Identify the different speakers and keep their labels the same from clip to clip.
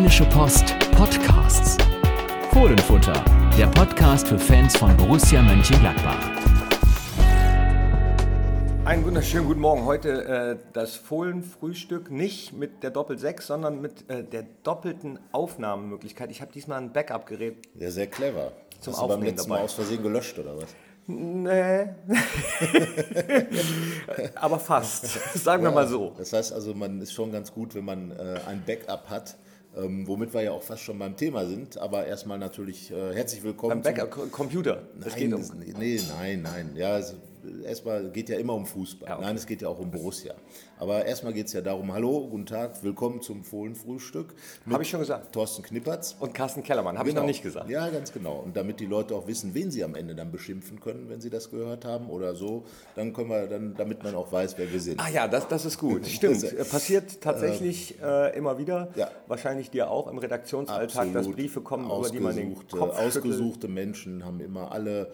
Speaker 1: Rheinische Post Podcasts. Fohlenfutter, der Podcast für Fans von Borussia Mönchengladbach.
Speaker 2: Einen wunderschönen guten Morgen. Heute äh, das Fohlenfrühstück nicht mit der Doppel 6, sondern mit äh, der doppelten Aufnahmemöglichkeit. Ich habe diesmal ein Backup-Gerät.
Speaker 3: Ja, sehr clever.
Speaker 2: Zum
Speaker 3: Hast du beim letzten
Speaker 2: dabei.
Speaker 3: Mal aus Versehen gelöscht oder was?
Speaker 2: Nee. Aber fast. Sagen wir mal so.
Speaker 3: Das heißt also, man ist schon ganz gut, wenn man äh, ein Backup hat, ähm, womit wir ja auch fast schon beim Thema sind. Aber erstmal natürlich äh, herzlich willkommen.
Speaker 2: Beim Backup Computer. Das
Speaker 3: Nein,
Speaker 2: geht um.
Speaker 3: das- nee, nein, nein. Ja, es, erstmal geht ja immer um Fußball.
Speaker 2: Ja, okay.
Speaker 3: Nein, es geht ja auch um Borussia. Aber erstmal geht es ja darum, hallo, guten Tag, willkommen zum Fohlenfrühstück. mit
Speaker 2: Hab ich schon gesagt.
Speaker 3: Thorsten Knippertz.
Speaker 2: Und Carsten Kellermann, habe ich noch
Speaker 3: Genau.
Speaker 2: nicht gesagt.
Speaker 3: Ja, ganz genau. Und damit die Leute auch wissen, wen sie am Ende dann beschimpfen können, wenn sie das gehört haben oder so, dann können wir dann, damit man auch weiß, wer wir sind.
Speaker 2: Ah ja, das, das ist gut. Stimmt.
Speaker 3: Äh,
Speaker 2: Passiert tatsächlich äh, immer wieder.
Speaker 3: Ja.
Speaker 2: Wahrscheinlich dir auch im Redaktionsalltag, dass Briefe kommen, über die man den
Speaker 3: Ausgesuchte-
Speaker 2: Kopf.
Speaker 3: Ausgesuchte Menschen haben immer alle.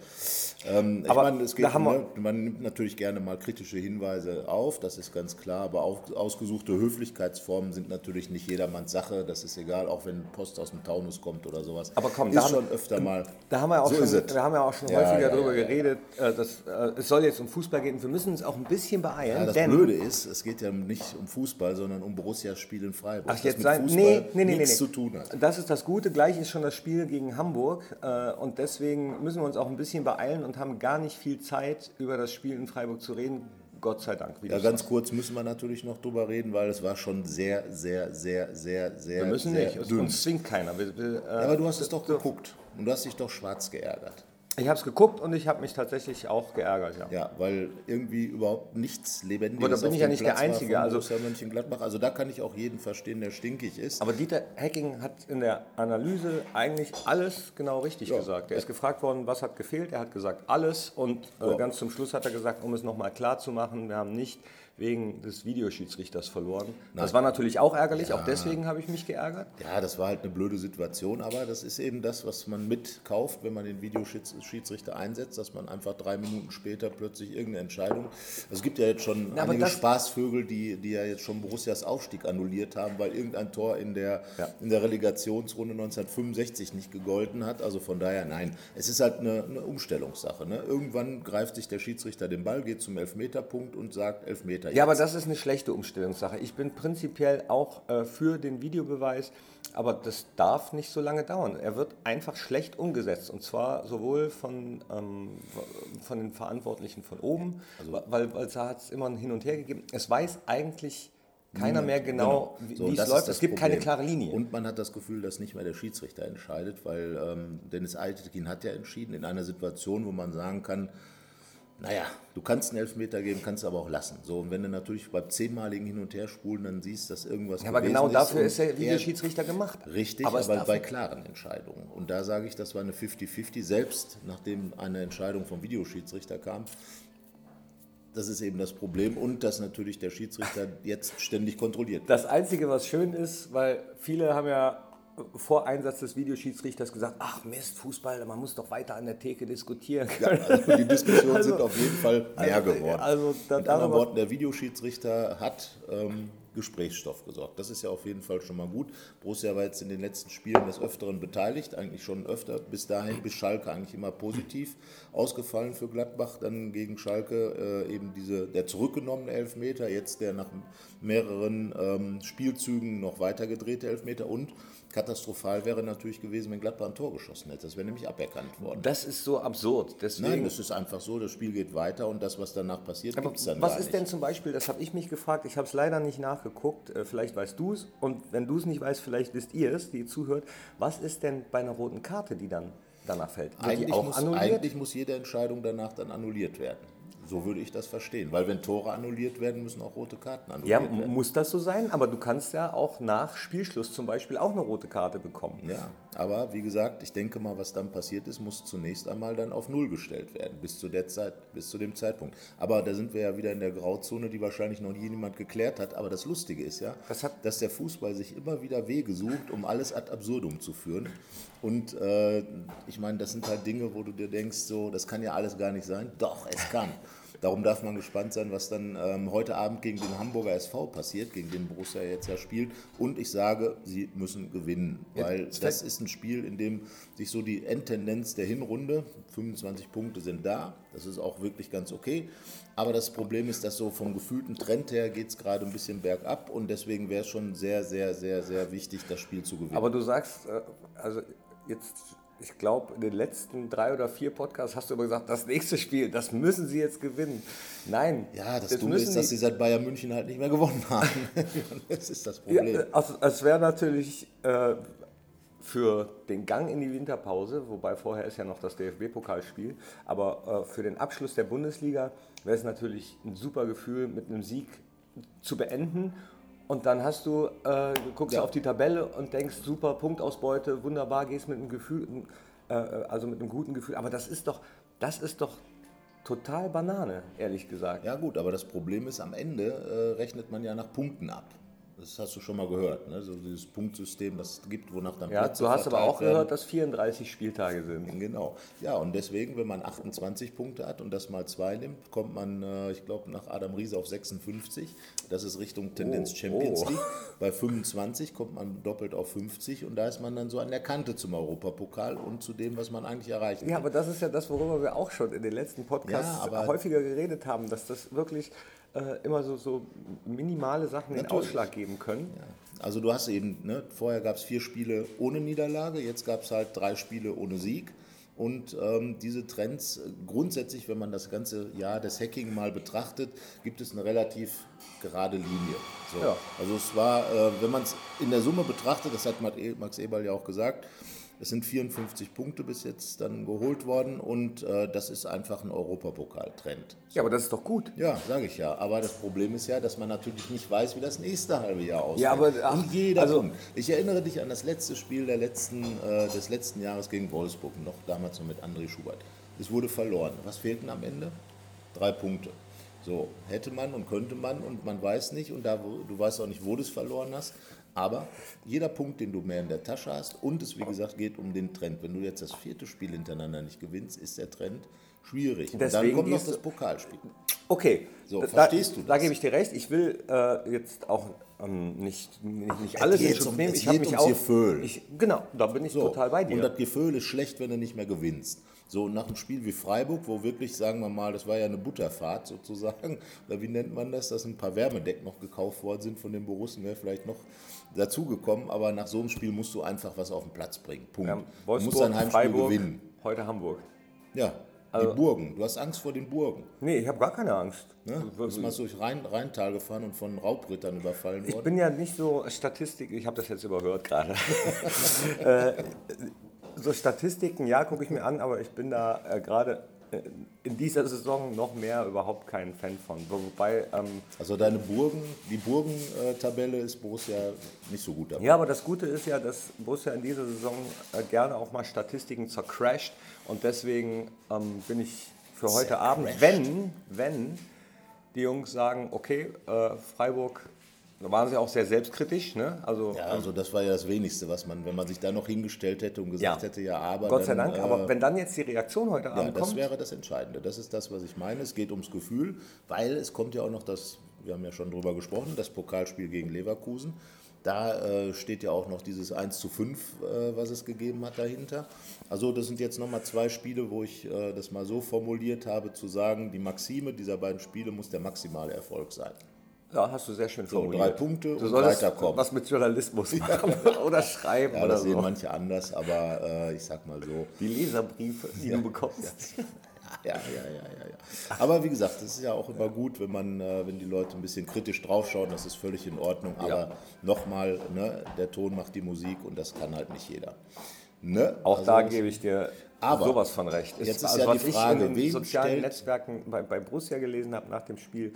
Speaker 3: Ähm, ich meine, es
Speaker 2: da
Speaker 3: geht,
Speaker 2: haben wir-
Speaker 3: ne, man nimmt natürlich gerne mal kritische Hinweise auf, das ist ganz klar, aber auch ausgesuchte Höflichkeitsformen sind natürlich nicht jedermanns Sache. Das ist egal, auch wenn Post aus dem Taunus kommt oder sowas.
Speaker 2: Aber komm,
Speaker 3: ist
Speaker 2: da haben-
Speaker 3: schon öfter mal.
Speaker 2: Da haben wir auch
Speaker 3: so
Speaker 2: schon, wir haben ja auch schon
Speaker 3: Ja,
Speaker 2: häufiger
Speaker 3: ja,
Speaker 2: darüber
Speaker 3: ja,
Speaker 2: geredet, äh, dass, äh, es soll jetzt um Fußball gehen. Wir müssen uns auch ein bisschen beeilen,
Speaker 3: das Blöde ist, es geht ja nicht um Fußball, sondern um Borussias Spiel in Freiburg.
Speaker 2: Ach, jetzt
Speaker 3: das
Speaker 2: sein,
Speaker 3: mit
Speaker 2: nee,
Speaker 3: Fußball
Speaker 2: nee, nee, nee,
Speaker 3: nichts
Speaker 2: nee.
Speaker 3: zu tun hat.
Speaker 2: Das ist das Gute. Gleich ist schon das Spiel gegen Hamburg äh, und deswegen müssen wir uns auch ein bisschen beeilen und haben gar nicht viel Zeit, über das Spiel in Freiburg zu reden. Gott sei Dank.
Speaker 3: Ja, ganz
Speaker 2: sagst.
Speaker 3: kurz müssen wir natürlich noch drüber reden, weil es war schon sehr, sehr, sehr, sehr, sehr.
Speaker 2: Wir müssen
Speaker 3: sehr
Speaker 2: nicht.
Speaker 3: Dünn.
Speaker 2: Uns zwingt keiner. Wir, wir, äh,
Speaker 3: Ja, aber du hast es doch geguckt und du hast dich doch schwarz geärgert.
Speaker 2: Ich habe es geguckt und ich habe mich tatsächlich auch geärgert. Ja.
Speaker 3: Ja, weil irgendwie überhaupt nichts Lebendiges
Speaker 2: Aber da bin ich ja nicht der
Speaker 3: Platz war
Speaker 2: Einzige, also-
Speaker 3: Mönchengladbach. Also da kann ich auch jeden verstehen, der stinkig ist.
Speaker 2: Aber Dieter Hecking hat in der Analyse eigentlich alles genau richtig
Speaker 3: Ja.
Speaker 2: gesagt. Er ist gefragt worden, was hat gefehlt. Er hat gesagt, alles. Und äh,
Speaker 3: Ja.
Speaker 2: ganz zum Schluss hat er gesagt, um es nochmal klar zu machen, wir haben nicht wegen des Videoschiedsrichters verloren. Das war natürlich auch ärgerlich. Auch deswegen habe ich mich geärgert.
Speaker 3: Ja, das war halt eine blöde Situation, aber das ist eben das, was man mitkauft, wenn man den Videoschiedsrichter einsetzt, dass man einfach drei Minuten später plötzlich irgendeine Entscheidung. Also es gibt ja jetzt schon
Speaker 2: Ja, aber
Speaker 3: einige Spaßvögel, die, die ja jetzt schon Borussias Aufstieg annulliert haben, weil irgendein Tor in der,
Speaker 2: Ja.
Speaker 3: in der Relegationsrunde 1965 nicht gegolten hat. Also von daher, nein, es ist halt eine, eine Umstellungssache. Ne? Irgendwann greift sich der Schiedsrichter den Ball, geht zum Elfmeterpunkt und sagt Elfmeter.
Speaker 2: Ja, aber das ist eine schlechte Umstellungssache. Ich bin prinzipiell auch äh, für den Videobeweis, aber das darf nicht so lange dauern. Er wird einfach schlecht umgesetzt und zwar sowohl von, ähm, von den Verantwortlichen von oben, weil, weil da hat es immer ein Hin und Her gegeben. Es weiß eigentlich keiner mehr genau, wie,
Speaker 3: So,
Speaker 2: wie es läuft. Es gibt keine
Speaker 3: Problem.
Speaker 2: klare Linie.
Speaker 3: Und man hat das Gefühl, dass nicht mehr der Schiedsrichter entscheidet, weil ähm, Dennis Altekin hat ja entschieden in einer Situation, wo man sagen kann, naja, du kannst einen Elfmeter geben, kannst aber auch lassen. So, und wenn du natürlich beim zehnmaligen Hin- und Herspulen dann siehst, dass irgendwas
Speaker 2: ja, aber genau dafür ist der
Speaker 3: er-
Speaker 2: Videoschiedsrichter gemacht.
Speaker 3: Richtig,
Speaker 2: aber
Speaker 3: aber, bei klaren Entscheidungen. Und da sage ich, das war eine 50-50, selbst nachdem eine Entscheidung vom Videoschiedsrichter kam. Das ist eben das Problem und dass natürlich der Schiedsrichter jetzt ständig kontrolliert wird.
Speaker 2: Das Einzige, was schön ist, weil viele haben ja vor Einsatz des Videoschiedsrichters gesagt, ach Mist, Fußball, man muss doch weiter an der Theke diskutieren können.
Speaker 3: Also die Diskussionen
Speaker 2: Also-
Speaker 3: sind auf jeden Fall mehr
Speaker 2: also-
Speaker 3: geworden.
Speaker 2: also da-
Speaker 3: Mit anderen Worten, der Videoschiedsrichter hat ähm, Gesprächsstoff gesorgt. Das ist ja auf jeden Fall schon mal gut. Borussia war jetzt in den letzten Spielen des Öfteren beteiligt, eigentlich schon öfter. Bis dahin, bis Schalke eigentlich immer positiv ausgefallen für Gladbach. Dann gegen Schalke äh, eben diese, der zurückgenommene Elfmeter, jetzt der nach mehreren ähm, Spielzügen noch weitergedrehte Elfmeter und katastrophal wäre natürlich gewesen, wenn Gladbach ein Tor geschossen hätte. Das wäre nämlich aberkannt worden.
Speaker 2: Das ist so absurd. Deswegen,
Speaker 3: Nein, es ist einfach so, das Spiel geht weiter und das, was danach passiert, gibt es dann
Speaker 2: was ist
Speaker 3: nicht.
Speaker 2: denn zum Beispiel, das habe ich mich gefragt, ich habe es leider nicht nachgeguckt, äh, vielleicht weißt du es und wenn du es nicht weißt, vielleicht wisst ihr es, die zuhört, was ist denn bei einer roten Karte, die dann danach fällt? Wird
Speaker 3: eigentlich, muss, eigentlich muss jede Entscheidung danach dann annulliert werden. So würde ich das verstehen. Weil wenn Tore annulliert werden, müssen auch rote Karten
Speaker 2: ja,
Speaker 3: annulliert werden.
Speaker 2: muss das so sein, aber du kannst ja auch nach Spielschluss zum Beispiel auch eine rote Karte bekommen.
Speaker 3: Ja, aber wie gesagt, ich denke mal, was dann passiert ist, muss zunächst einmal dann auf Null gestellt werden, bis zu, der Zeit, bis zu dem Zeitpunkt. Aber da sind wir ja wieder in der Grauzone, die wahrscheinlich noch nie jemand geklärt hat. Aber das Lustige ist ja, dass der Fußball sich immer wieder Wege sucht, um alles ad absurdum zu führen. Und äh, ich meine, das sind halt Dinge, wo du dir denkst, so, das kann ja alles gar nicht sein. Doch, es kann. Darum darf man gespannt sein, was dann ähm, heute Abend gegen den Hamburger SV passiert, gegen den Borussia jetzt ja spielt. Und ich sage, sie müssen gewinnen, weil
Speaker 2: Jetzt-
Speaker 3: das ist ein Spiel, in dem sich so die Endtendenz der Hinrunde, 25 Punkte sind da, das ist auch wirklich ganz okay. Aber das Problem ist, dass so vom gefühlten Trend her geht es gerade ein bisschen bergab und deswegen wäre es schon sehr, sehr, sehr, sehr wichtig, das Spiel zu gewinnen.
Speaker 2: Aber du sagst, äh, also jetzt, ich glaube, in den letzten drei oder vier Podcasts hast du immer gesagt, das nächste Spiel, das müssen sie jetzt gewinnen. Nein.
Speaker 3: ja, das
Speaker 2: das
Speaker 3: Dumme ist, dass sie seit Bayern München halt nicht mehr gewonnen haben. das ist das
Speaker 2: Ja,
Speaker 3: Problem.
Speaker 2: äh, also es wäre natürlich äh, für den Gang in die Winterpause, wobei vorher ist ja noch das DFB-Pokalspiel, aber äh, für den Abschluss der Bundesliga wäre es natürlich ein super Gefühl, mit einem Sieg zu beenden. Und dann hast du, äh, du guckst
Speaker 3: Ja.
Speaker 2: auf die Tabelle und denkst, super Punktausbeute, wunderbar, gehst mit einem Gefühl, äh, also mit einem guten Gefühl. Aber das ist doch, das ist doch total Banane, ehrlich gesagt.
Speaker 3: Ja gut, aber das Problem ist, am Ende äh, rechnet man ja nach Punkten ab. Das hast du schon mal gehört, ne? so dieses Punktsystem, das es gibt, wonach dann
Speaker 2: Ja,
Speaker 3: Plätze
Speaker 2: du hast aber auch
Speaker 3: werden.
Speaker 2: gehört, dass 34 Spieltage sind.
Speaker 3: Genau. Ja, und deswegen, wenn man 28 Punkte hat und das mal zwei nimmt, kommt man, äh, ich glaube, nach Adam Riese auf 56. Das ist Richtung Tendenz
Speaker 2: Oh,
Speaker 3: Champions
Speaker 2: oh.
Speaker 3: League. Bei 25 kommt man doppelt auf 50 und da ist man dann so an der Kante zum Europapokal und zu dem, was man eigentlich erreichen
Speaker 2: Ja,
Speaker 3: will.
Speaker 2: aber das ist ja das, worüber wir auch schon in den letzten Podcasts
Speaker 3: Ja, aber-
Speaker 2: häufiger geredet haben, dass das wirklich äh, immer so, so minimale Sachen den
Speaker 3: Natürlich.
Speaker 2: Ausschlag geben können.
Speaker 3: Also du hast eben, ne, vorher gab es vier Spiele ohne Niederlage, jetzt gab es halt drei Spiele ohne Sieg. Und ähm, diese Trends, grundsätzlich, wenn man das ganze Jahr des Hacking mal betrachtet, gibt es eine relativ gerade Linie. So.
Speaker 2: Ja.
Speaker 3: Also es war, äh, wenn man es in der Summe betrachtet, das hat Matt E- Max Eberl ja auch gesagt, es sind 54 Punkte bis jetzt dann geholt worden und äh, das ist einfach ein Europapokal-Trend.
Speaker 2: Ja, aber das ist doch gut.
Speaker 3: Ja, sage ich ja. Aber das Problem ist ja, dass man natürlich nicht weiß, wie das nächste halbe Jahr aussieht.
Speaker 2: Ja, aber, ach,
Speaker 3: Und jeder
Speaker 2: also-
Speaker 3: Punkt. Ich erinnere dich an das letzte Spiel der letzten, äh, des letzten Jahres gegen Wolfsburg, noch damals noch mit André Schubert. Es wurde verloren. Was fehlten am Ende? Drei Punkte. So, hätte man und könnte man und man weiß nicht und da, du weißt auch nicht, wo du es verloren hast. Aber jeder Punkt, den du mehr in der Tasche hast und es, wie gesagt, geht um den Trend. Wenn du jetzt das vierte Spiel hintereinander nicht gewinnst, ist der Trend schwierig. Und dann kommt noch das Pokalspiel.
Speaker 2: Okay,
Speaker 3: So,
Speaker 2: da,
Speaker 3: verstehst du
Speaker 2: Da
Speaker 3: das?
Speaker 2: gebe ich dir recht. Ich will äh, jetzt auch ähm, nicht, nicht, nicht alles in Schutz
Speaker 3: um-
Speaker 2: nehmen.
Speaker 3: es
Speaker 2: Ich habe mich auch.
Speaker 3: Gefühl.
Speaker 2: Ich, genau, da bin ich
Speaker 3: So,
Speaker 2: total bei dir.
Speaker 3: Und das Gefühl ist schlecht, wenn du nicht mehr gewinnst. So, nach einem Spiel wie Freiburg, wo wirklich, sagen wir mal, das war ja eine Butterfahrt sozusagen, oder wie nennt man das, dass ein paar Wärmedecken noch gekauft worden sind von den Borussen, wäre vielleicht noch dazugekommen, aber nach so einem Spiel musst du einfach was auf den Platz bringen. Punkt.
Speaker 2: ja,
Speaker 3: du musst dein Heimspiel
Speaker 2: Freiburg,
Speaker 3: gewinnen.
Speaker 2: heute Hamburg.
Speaker 3: Ja, die Burgen. Du hast Angst vor den Burgen.
Speaker 2: Nee, ich habe gar keine Angst.
Speaker 3: Ne? Du bist mal durch Rhein, Rheintal gefahren und von Raubrittern überfallen
Speaker 2: Ich
Speaker 3: worden.
Speaker 2: bin ja nicht so Statistik, ich habe das jetzt überhört gerade. äh, so Statistiken, ja, gucke ich mir an, aber ich bin da äh, gerade in dieser Saison noch mehr überhaupt kein Fan von. Wobei, ähm,
Speaker 3: Also deine Burgen, die Burgen-Tabelle ist Borussia nicht so gut dabei.
Speaker 2: ja, aber das Gute ist ja, dass Borussia in dieser Saison äh, gerne auch mal Statistiken zercrasht und deswegen ähm, bin ich für heute Abend, wenn, wenn die Jungs sagen, okay, äh, Freiburg, da waren sie auch sehr selbstkritisch, ne? Also
Speaker 3: Ja, also das war ja das Wenigste, was man, wenn man sich da noch hingestellt hätte und gesagt
Speaker 2: Ja.
Speaker 3: hätte, ja, aber.
Speaker 2: Gott sei
Speaker 3: dann,
Speaker 2: Dank, aber
Speaker 3: äh,
Speaker 2: wenn dann jetzt die Reaktion heute
Speaker 3: ja,
Speaker 2: Abend
Speaker 3: das
Speaker 2: kommt,
Speaker 3: wäre das Entscheidende. Das ist das, was ich meine. Es geht ums Gefühl, weil es kommt ja auch noch das, wir haben ja schon drüber gesprochen, das Pokalspiel gegen Leverkusen. Da äh, steht ja auch noch dieses 1 zu 5, äh, was es gegeben hat dahinter. Also das sind jetzt nochmal zwei Spiele, wo ich äh, das mal so formuliert habe, zu sagen, die Maxime dieser beiden Spiele muss der maximale Erfolg sein.
Speaker 2: Ja, hast du sehr schön
Speaker 3: So,
Speaker 2: formuliert.
Speaker 3: drei Punkte
Speaker 2: du
Speaker 3: und weiterkommen.
Speaker 2: was mit Journalismus machen oder schreiben
Speaker 3: Ja,
Speaker 2: oder
Speaker 3: das sehen
Speaker 2: so.
Speaker 3: manche anders, aber äh, ich sag mal so,
Speaker 2: Die Leserbriefe, die du bekommst.
Speaker 3: Ja, ja, ja, ja, ja. Aber wie gesagt, es ist ja auch immer gut, wenn man, äh, wenn die Leute ein bisschen kritisch draufschauen, das ist völlig in Ordnung. Aber
Speaker 2: Ja.
Speaker 3: nochmal, ne, der Ton macht die Musik und das kann halt nicht jeder. Ne?
Speaker 2: Auch
Speaker 3: Also
Speaker 2: da gebe ich dir
Speaker 3: Aber
Speaker 2: sowas von recht.
Speaker 3: jetzt ist
Speaker 2: also,
Speaker 3: ja
Speaker 2: was
Speaker 3: die
Speaker 2: ich
Speaker 3: Frage,
Speaker 2: in den sozialen Netzwerken bei, bei Borussia gelesen habe nach dem Spiel,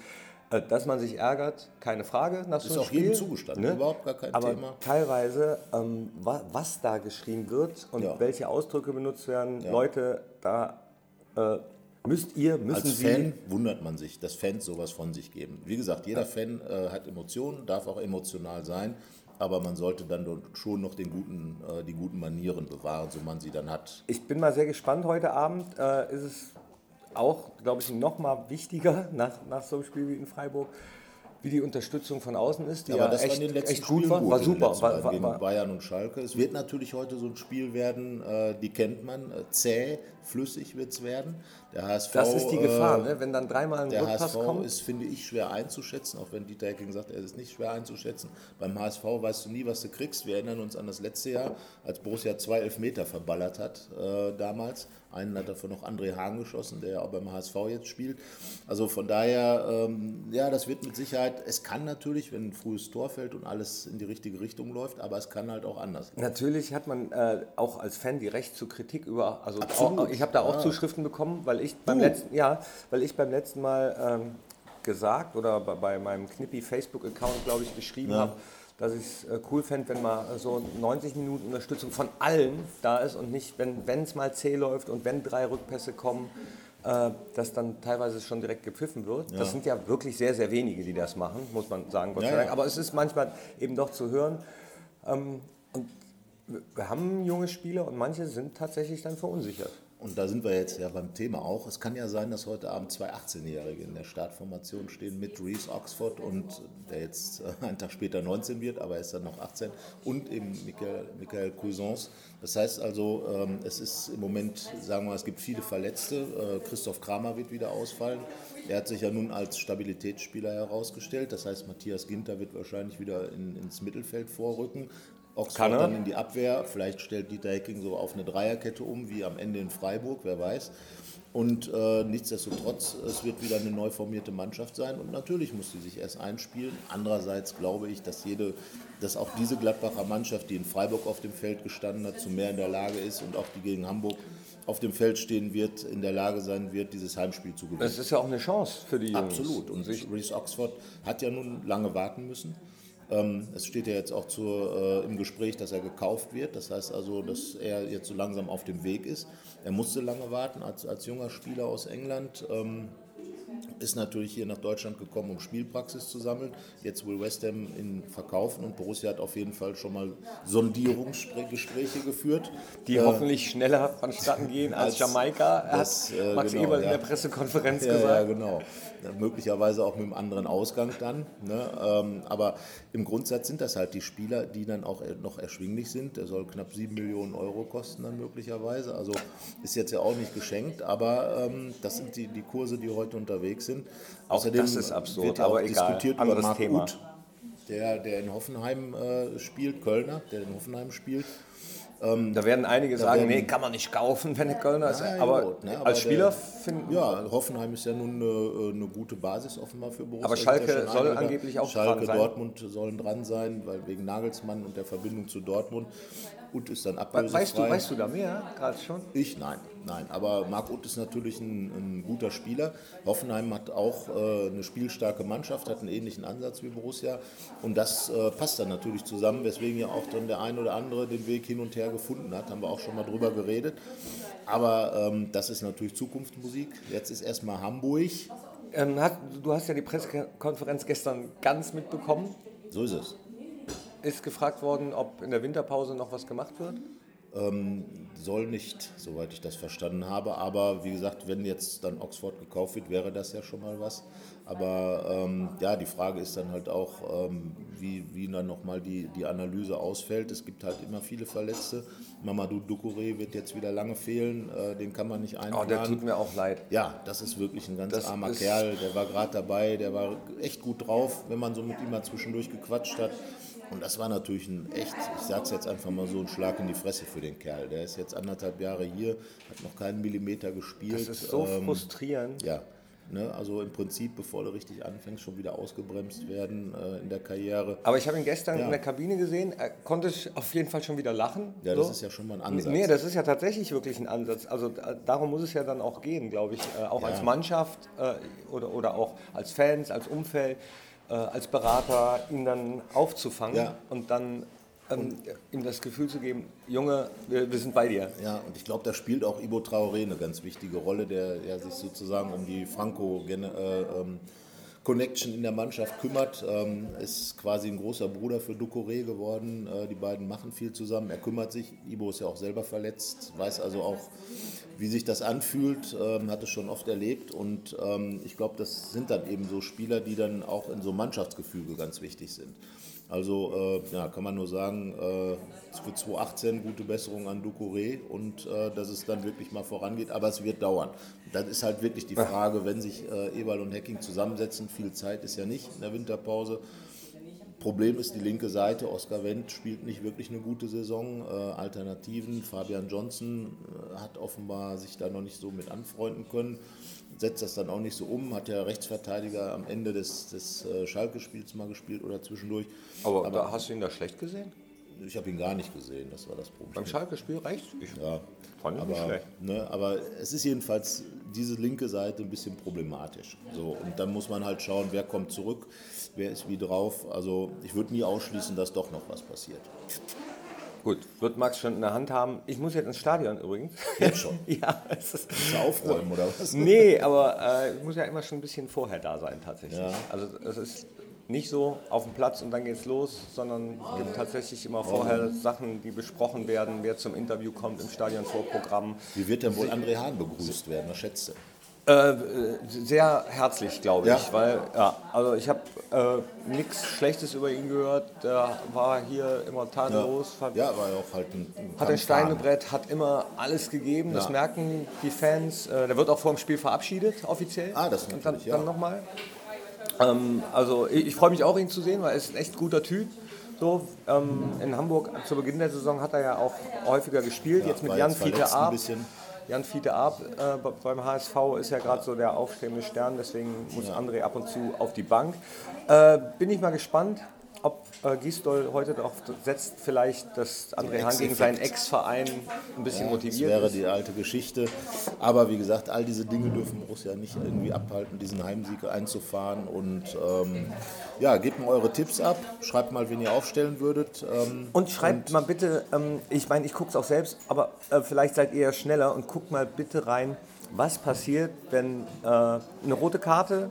Speaker 2: dass man sich ärgert, keine Frage. Nach so
Speaker 3: Ist
Speaker 2: einem
Speaker 3: auch
Speaker 2: Spiel,
Speaker 3: jedem zugestanden, überhaupt gar kein
Speaker 2: Aber
Speaker 3: Thema.
Speaker 2: teilweise, ähm, wa, was da geschrieben wird und
Speaker 3: Ja.
Speaker 2: welche Ausdrücke benutzt werden,
Speaker 3: Ja.
Speaker 2: Leute, da äh, müsst ihr, müssen
Speaker 3: Als
Speaker 2: sie...
Speaker 3: Fan wundert man sich, dass Fans sowas von sich geben. Wie gesagt, jeder Fan äh, hat Emotionen, darf auch emotional sein, aber man sollte dann schon noch den guten, äh, die guten Manieren bewahren, so man sie dann hat.
Speaker 2: Ich bin mal sehr gespannt heute Abend. Äh, ist es auch, glaube ich, noch mal wichtiger nach, nach so einem Spiel wie in Freiburg, wie die Unterstützung von außen ist, die
Speaker 3: Ja, das war
Speaker 2: echt,
Speaker 3: in den letzten
Speaker 2: echt gut war. War super. War, war, war,
Speaker 3: Bayern und Schalke. Es wird natürlich heute so ein Spiel werden, äh, die kennt man, äh, zäh, flüssig wird es werden. Der HSV,
Speaker 2: das ist die Gefahr,
Speaker 3: äh,
Speaker 2: ne? wenn dann dreimal ein
Speaker 3: Der
Speaker 2: Rückpass
Speaker 3: HSV
Speaker 2: kommt.
Speaker 3: ist, finde ich, schwer einzuschätzen, auch wenn Dieter Hecking sagt, er ist nicht schwer einzuschätzen. Beim HSV weißt du nie, was du kriegst. Wir erinnern uns an das letzte Jahr, als Borussia zwei Elfmeter verballert hat äh, damals. Einen hat davon noch André Hahn geschossen, der ja auch beim HSV jetzt spielt. Also von daher, ähm, ja, das wird mit Sicherheit, es kann natürlich, wenn ein frühes Tor fällt und alles in die richtige Richtung läuft, aber es kann halt auch anders.
Speaker 2: Natürlich hat man äh, auch als Fan die Recht zur Kritik über. Also auch, ich habe da auch
Speaker 3: Ja.
Speaker 2: Zuschriften bekommen, weil ich beim
Speaker 3: Du?
Speaker 2: letzten ja, weil ich beim letzten Mal ähm, gesagt oder bei, bei meinem Knippi Facebook Account glaube ich geschrieben
Speaker 3: Ja.
Speaker 2: habe, dass ich es äh, cool fände, wenn mal so 90 Minuten Unterstützung von allen da ist und nicht, wenn es mal zäh läuft und wenn drei Rückpässe kommen, äh, dass dann teilweise schon direkt gepfiffen wird. Das sind ja wirklich sehr, sehr wenige, die das machen, muss man sagen, Gott
Speaker 3: Ja,
Speaker 2: sei Dank.
Speaker 3: ja.
Speaker 2: Aber es ist manchmal eben doch zu hören. Ähm, und wir haben junge Spieler und manche sind tatsächlich dann verunsichert.
Speaker 3: Und da sind wir jetzt ja beim Thema auch. Es kann ja sein, dass heute Abend zwei 18-Jährige in der Startformation stehen mit Reese Oxford und der jetzt äh, einen Tag später 19 wird, aber er ist dann noch 18 und eben Michael, Michael Cousins. Das heißt also, ähm, es ist im Moment, sagen wir mal, es gibt viele Verletzte. Äh, Christoph Kramer wird wieder ausfallen. Er hat sich ja nun als Stabilitätsspieler herausgestellt. Das heißt, Matthias Ginter wird wahrscheinlich wieder in, ins Mittelfeld vorrücken. Oxford
Speaker 2: Kann
Speaker 3: dann in die Abwehr. Vielleicht stellt Dieter Hecking so auf eine Dreierkette um, wie am Ende in Freiburg, wer weiß. Und äh, nichtsdestotrotz, es wird wieder eine neu formierte Mannschaft sein und natürlich muss sie sich erst einspielen. Andererseits glaube ich, dass jede, dass auch diese Gladbacher Mannschaft, die in Freiburg auf dem Feld gestanden hat, zu mehr in der Lage ist und auch die gegen Hamburg auf dem Feld stehen wird, in der Lage sein wird, dieses Heimspiel zu gewinnen.
Speaker 2: Das ist ja auch eine Chance für die Jungs.
Speaker 3: Absolut. Und Reese Oxford hat ja nun lange warten müssen. Ähm, es steht ja jetzt auch zur, äh, im Gespräch, dass er gekauft wird. Das heißt also, dass er jetzt so langsam auf dem Weg ist. Er musste lange warten als, als junger Spieler aus England. Ähm, ist natürlich hier nach Deutschland gekommen, um Spielpraxis zu sammeln. Jetzt will West Ham ihn verkaufen und Borussia hat auf jeden Fall schon mal Sondierungsgespräche geführt.
Speaker 2: Die
Speaker 3: Äh,
Speaker 2: hoffentlich schneller vonstatten gehen als,
Speaker 3: als
Speaker 2: Jamaika,
Speaker 3: das,
Speaker 2: hat
Speaker 3: äh,
Speaker 2: Max
Speaker 3: genau,
Speaker 2: Eberl
Speaker 3: ja.
Speaker 2: in der Pressekonferenz
Speaker 3: Ja, ja,
Speaker 2: gesagt.
Speaker 3: genau. Ja, möglicherweise auch mit einem anderen Ausgang dann. Ne? Ähm, aber im Grundsatz sind das halt die Spieler, die dann auch noch erschwinglich sind. Der soll knapp 7 Millionen Euro kosten dann möglicherweise. Also ist jetzt ja auch nicht geschenkt, aber ähm, das sind die, die Kurse, die heute unterwegs sind.
Speaker 2: Auch das ist absurd,
Speaker 3: wird ja
Speaker 2: aber
Speaker 3: auch
Speaker 2: egal.
Speaker 3: diskutiert über
Speaker 2: Anderes
Speaker 3: Marc
Speaker 2: Thema.
Speaker 3: Uth, der, der in Hoffenheim äh, spielt, Kölner, der in Hoffenheim spielt.
Speaker 2: Da werden einige sagen,
Speaker 3: werden-
Speaker 2: nee, kann man nicht kaufen, wenn der Kölner ist. Aber
Speaker 3: gut, ne, aber
Speaker 2: als Spieler finden
Speaker 3: Ja, Hoffenheim ist ja nun eine, eine gute Basis offenbar für Borussia.
Speaker 2: Aber Schalke soll
Speaker 3: einige-
Speaker 2: angeblich auch
Speaker 3: Schalke,
Speaker 2: dran sein.
Speaker 3: Dortmund sollen dran sein, weil wegen Nagelsmann und der Verbindung zu Dortmund. Ut ist dann ablösefrei.
Speaker 2: Weißt du, weißt du da mehr gerade schon?
Speaker 3: Ich nein, nein. Aber Marc Uth ist natürlich ein, ein guter Spieler. Hoffenheim hat auch äh, eine spielstarke Mannschaft, hat einen ähnlichen Ansatz wie Borussia. Und das äh, passt dann natürlich zusammen, weswegen ja auch dann der ein oder andere den Weg hin und her gefunden hat. Haben wir auch schon mal drüber geredet. Aber ähm, das ist natürlich Zukunftsmusik. Jetzt ist erstmal Hamburg.
Speaker 2: Ähm, hat, du hast ja die Pressekonferenz gestern ganz mitbekommen.
Speaker 3: So ist es.
Speaker 2: Ist gefragt worden, ob in der Winterpause noch was gemacht wird?
Speaker 3: Ähm, soll nicht, soweit ich das verstanden habe. Aber wie gesagt, wenn jetzt dann Oxford gekauft wird, wäre das ja schon mal was. Aber ähm, ja, die Frage ist dann halt auch, ähm, wie, wie dann nochmal die, die Analyse ausfällt. Es gibt halt immer viele Verletzte. Mamadou Ducouré wird jetzt wieder lange fehlen, äh, den kann man nicht
Speaker 2: Oh,
Speaker 3: einplanen.
Speaker 2: der tut mir auch leid.
Speaker 3: Ja, das ist wirklich ein ganz
Speaker 2: Das
Speaker 3: armer Kerl. Der war gerade dabei, der war echt gut drauf, wenn man so mit ihm mal zwischendurch gequatscht hat. Und das war natürlich ein echt, ich sag's jetzt einfach mal so, ein Schlag in die Fresse für den Kerl. Der ist jetzt anderthalb Jahre hier, hat noch keinen Millimeter gespielt.
Speaker 2: Das ist so
Speaker 3: Ähm,
Speaker 2: frustrierend.
Speaker 3: Ja, ne, also im Prinzip, bevor du richtig anfängst, schon wieder ausgebremst werden äh, in der Karriere.
Speaker 2: Aber ich habe ihn gestern
Speaker 3: Ja.
Speaker 2: in der Kabine gesehen. Er konnte auf jeden Fall schon wieder lachen.
Speaker 3: Ja, das
Speaker 2: so.
Speaker 3: ist ja schon mal ein Ansatz.
Speaker 2: Nee, das ist ja tatsächlich wirklich ein Ansatz. Also äh, darum muss es ja dann auch gehen, glaube ich. Äh, auch
Speaker 3: Ja.
Speaker 2: als Mannschaft äh, oder, oder auch als Fans, als Umfeld, äh, als Berater, ihn dann aufzufangen
Speaker 3: Ja.
Speaker 2: und dann ähm, ihm das Gefühl zu geben, Junge, wir, wir sind bei dir.
Speaker 3: Ja, und ich glaube, da spielt auch Ibo Traoré eine ganz wichtige Rolle, der ja sich sozusagen um die Connection in der Mannschaft kümmert. Ähm, ist quasi ein großer Bruder für Ducouré geworden. Äh, die beiden machen viel zusammen. Er kümmert sich. Ibo ist ja auch selber verletzt, weiß also auch, wie sich das anfühlt, ähm, hat es schon oft erlebt. Und ähm, ich glaube, das sind dann eben so Spieler, die dann auch in so Mannschaftsgefüge ganz wichtig sind. Also äh, ja, kann man nur sagen, äh, für 2018 gute Besserung an Ducouré und äh, dass es dann wirklich mal vorangeht, aber es wird dauern. Das ist halt wirklich die Frage, wenn sich äh, Eberl und Hacking zusammensetzen, viel Zeit ist ja nicht in der Winterpause. Problem ist die linke Seite. Oskar Wendt spielt nicht wirklich eine gute Saison. Äh, Alternativen, Fabian Johnson äh, hat offenbar sich da noch nicht so mit anfreunden können setzt das dann auch nicht so um, hat ja Rechtsverteidiger am Ende des, des äh, Schalke-Spiels mal gespielt oder zwischendurch.
Speaker 2: Aber, Aber da hast du ihn da schlecht gesehen?
Speaker 3: Ich habe ihn gar nicht gesehen, das war das Problem.
Speaker 2: Beim Schalke-Spiel?
Speaker 3: Ich ja. fand ihn aber, nicht schlecht. Ne, aber es ist jedenfalls diese linke Seite ein bisschen problematisch. So, und dann muss man halt schauen, wer kommt zurück, wer ist wie drauf. Also ich würde nie ausschließen, dass doch noch was passiert.
Speaker 2: Gut, wird Max schon in der Hand haben. Ich muss jetzt ins Stadion übrigens.
Speaker 3: Jetzt schon?
Speaker 2: ja. Es ist,
Speaker 3: aufräumen oder was?
Speaker 2: Nee, aber äh, ich muss ja immer schon ein bisschen vorher da sein tatsächlich. Ja. Also es ist nicht so auf dem Platz und dann geht's los, sondern es gibt tatsächlich immer vorher Sachen, die besprochen werden, wer zum Interview kommt im Stadionvorprogramm.
Speaker 3: Wie wird denn wohl André Hahn begrüßt werden? Was schätzt du?
Speaker 2: Äh, sehr herzlich, glaube ich, ja. weil ja, also ich habe äh, nichts Schlechtes über ihn gehört. Der war hier immer tadellos.
Speaker 3: Ja, ja war ja auch halt ein,
Speaker 2: ein Hat ein Steinebrett, hat immer alles gegeben. Ja. Das merken die Fans. Äh, der wird auch vor dem Spiel verabschiedet offiziell.
Speaker 3: Ah, das
Speaker 2: Und dann, ja. dann nochmal. Ähm, also ich, ich freue mich auch ihn zu sehen, weil er ist ein echt guter Typ. So, ähm, in Hamburg zu Beginn der Saison hat er ja auch häufiger gespielt. jetzt mit Jan Fiete Ab. Jan Fiete Ab äh, beim HSV ist ja gerade so der aufstrebende Stern, deswegen muss. André ab und zu auf die Bank. Äh, bin ich mal gespannt ob äh, Gisdol heute darauf setzt, vielleicht, dass André Hahn gegen seinen Ex-Verein ein bisschen ja, motiviert
Speaker 3: das wäre
Speaker 2: ist.
Speaker 3: die alte Geschichte. Aber wie gesagt, all diese Dinge dürfen Borussia nicht irgendwie abhalten, diesen Heimsieg einzufahren. Und ähm, ja, gebt mir eure Tipps ab. Schreibt mal, wen ihr aufstellen würdet. Ähm,
Speaker 2: und schreibt und mal bitte, ähm, ich meine, ich gucke es auch selbst, aber äh, vielleicht seid ihr ja schneller und guckt mal bitte rein, was passiert, wenn äh, eine rote Karte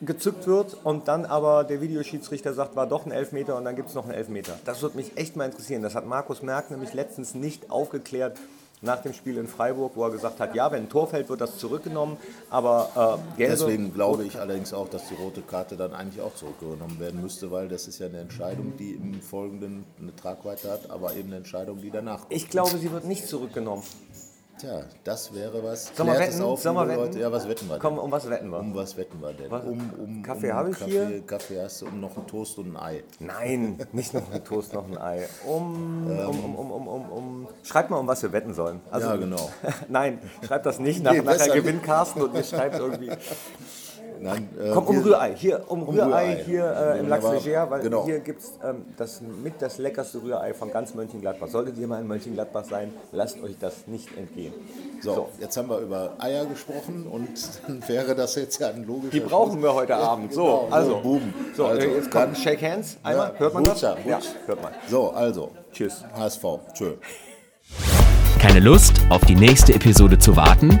Speaker 2: gezückt wird und dann aber der Videoschiedsrichter sagt, war doch ein Elfmeter und dann gibt es noch einen Elfmeter. Das würde mich echt mal interessieren. Das hat Markus Merck nämlich letztens nicht aufgeklärt nach dem Spiel in Freiburg, wo er gesagt hat, ja, wenn ein Tor fällt, wird das zurückgenommen, aber
Speaker 3: äh, gelbe, Deswegen glaube ich allerdings auch, dass die rote Karte dann eigentlich auch zurückgenommen werden müsste, weil das ist ja eine Entscheidung, die im Folgenden eine Tragweite hat, aber eben eine Entscheidung, die danach kommt.
Speaker 2: Ich glaube, sie wird nicht zurückgenommen.
Speaker 3: Tja, das wäre was.
Speaker 2: Sollen wir wetten? Auf, Sollen wir wetten?
Speaker 3: Leute. Ja, was wetten wir denn?
Speaker 2: Komm, um was wetten wir?
Speaker 3: Um was wetten wir denn? Was? Um, um,
Speaker 2: Kaffee
Speaker 3: um
Speaker 2: habe ich
Speaker 3: Kaffee,
Speaker 2: hier.
Speaker 3: Kaffee hast du, um noch einen Toast und ein Ei.
Speaker 2: Nein, nicht noch einen Toast, noch ein Ei. Um, ähm. um, um, um, um, um, Schreibt mal, um was wir wetten sollen.
Speaker 3: Also, ja, genau.
Speaker 2: Nein, schreibt das nicht. Nach, nee, nachher gewinnt Carsten und ihr schreibt irgendwie.
Speaker 3: Nein, äh,
Speaker 2: Komm, um Rührei. Hier, um, um Rührei, Rührei, hier äh, im Lachs Leger, weil genau. hier gibt es ähm, das mit das leckerste Rührei von ganz Mönchengladbach. Solltet ihr mal in Mönchengladbach sein, lasst euch das nicht entgehen.
Speaker 3: So, so. jetzt haben wir über Eier gesprochen und dann wäre das jetzt ja ein logischer
Speaker 2: Die brauchen wir heute Abend. So, genau. also, boom. So, also, jetzt kommt Shake Hands. Einmal, ja, hört man das?
Speaker 3: Ja, hört man. So, also.
Speaker 2: Tschüss.
Speaker 3: HSV. Tschö.
Speaker 1: Keine Lust, auf die nächste Episode zu warten?